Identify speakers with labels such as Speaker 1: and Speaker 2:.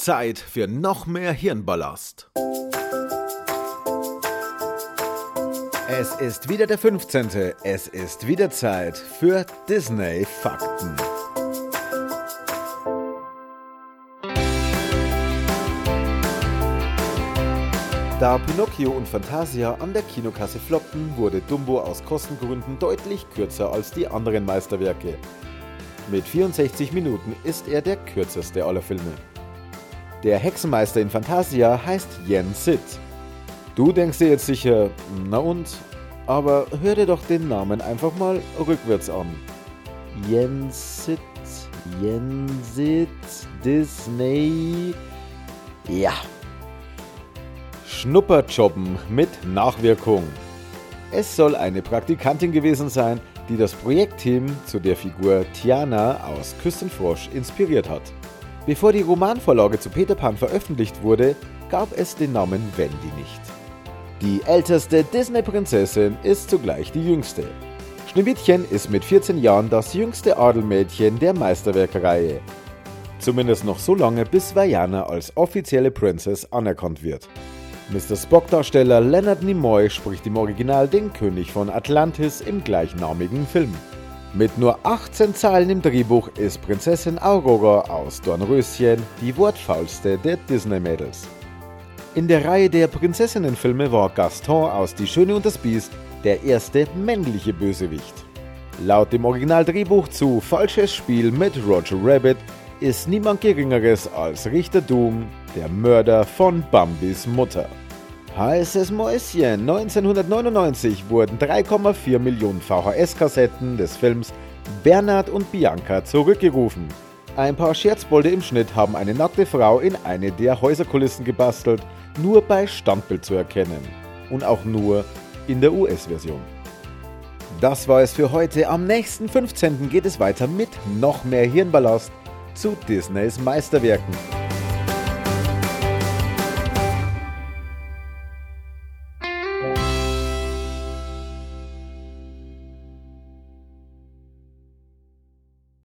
Speaker 1: Zeit für noch mehr Hirnballast. Es ist wieder der 15. Es ist wieder Zeit für Disney Fakten. Da Pinocchio und Fantasia an der Kinokasse floppten, wurde Dumbo aus Kostengründen deutlich kürzer als die anderen Meisterwerke. Mit 64 Minuten ist er der kürzeste aller Filme. Der Hexenmeister in Fantasia heißt Yen Sid. Du denkst dir jetzt sicher, na und? Aber hör dir doch den Namen einfach mal rückwärts an. Yen Sid, Yen Sid, Disney. Ja. Schnupperjobben mit Nachwirkung. Es soll eine Praktikantin gewesen sein, die das Projektteam zu der Figur Tiana aus Küstenfrosch inspiriert hat. Bevor die Romanvorlage zu Peter Pan veröffentlicht wurde, gab es den Namen Wendy nicht. Die älteste Disney-Prinzessin ist zugleich die jüngste. Schneewittchen ist mit 14 Jahren das jüngste Adelmädchen der Meisterwerkreihe. Zumindest noch so lange, bis Vajana als offizielle Princess anerkannt wird. Mr. Spock-Darsteller Leonard Nimoy spricht im Original den König von Atlantis im gleichnamigen Film. Mit nur 18 Zeilen im Drehbuch ist Prinzessin Aurora aus Dornröschen die wortfaulste der Disney-Mädels. In der Reihe der Prinzessinnenfilme war Gaston aus Die Schöne und das Biest der erste männliche Bösewicht. Laut dem Originaldrehbuch zu Falsches Spiel mit Roger Rabbit ist niemand Geringeres als Richter Doom, der Mörder von Bambis Mutter. Heißes Mäuschen. 1999 wurden 3,4 Millionen VHS-Kassetten des Films Bernhard und Bianca zurückgerufen. Ein paar Scherzbolde im Schnitt haben eine nackte Frau in eine der Häuserkulissen gebastelt, nur bei Standbild zu erkennen. Und auch nur in der US-Version. Das war es für heute. Am nächsten 15. geht es weiter mit noch mehr Hirnballast zu Disneys Meisterwerken.